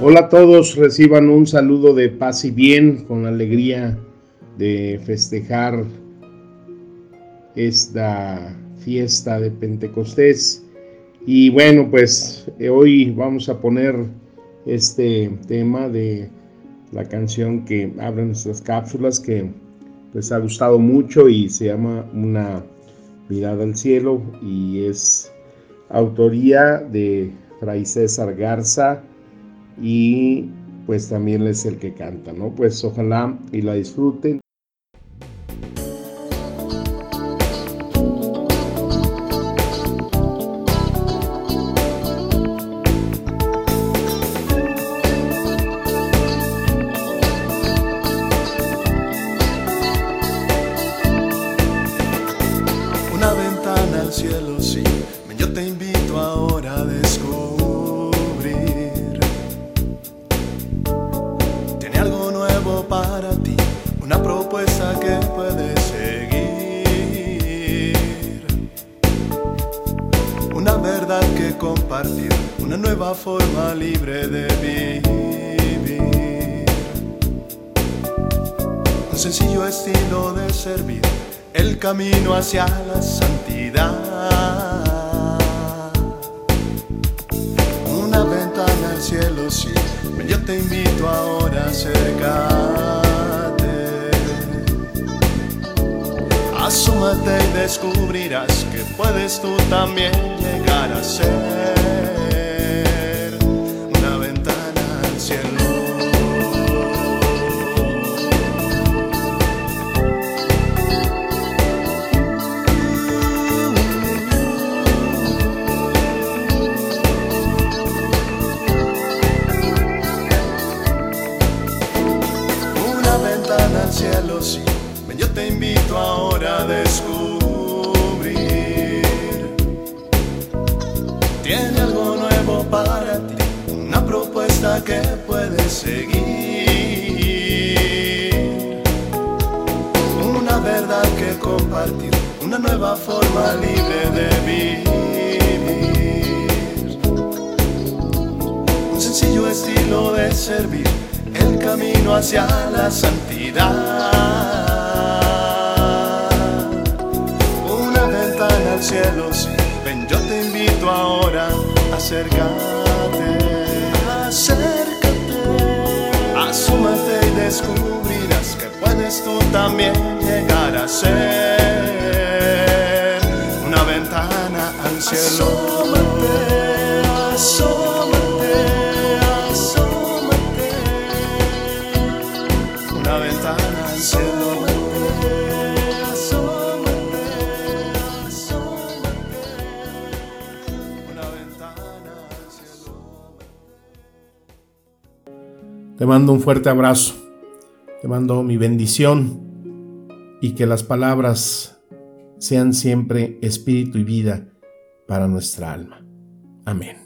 Hola a todos, reciban un saludo de paz y bien, con alegría de festejar esta fiesta de Pentecostés. Y bueno, pues eh, hoy vamos a poner este tema de la canción que abre nuestras cápsulas que les ha gustado mucho y se llama Una mirada al cielo y es autoría de Fray César Garza y pues también es el que canta, ¿no? Pues ojalá y la disfruten. Una ventana al cielo, sí. Puedes seguir. Una verdad que compartir, una nueva forma libre de vivir. Un sencillo estilo de servir, el camino hacia la santidad. Una ventana al cielo, sí, yo te invito ahora a acercarte. Descubrirás que puedes tú también llegar a ser una ventana al cielo. Una ventana al cielo, sí. Ven, yo te invito ahora a descubrir. Que puedes seguir. Una verdad que compartir, una nueva forma libre de vivir. Un sencillo estilo de servir, el camino hacia la santidad. Una ventana al cielo, sí. Ven, yo te invito ahora, acércate, acércate, descubrirás que puedes tú también llegar a ser una ventana al cielo. Asómate, asómate, asómate, una ventana al cielo. Te mando un fuerte abrazo, te mando mi bendición y que las palabras sean siempre espíritu y vida para nuestra alma. Amén.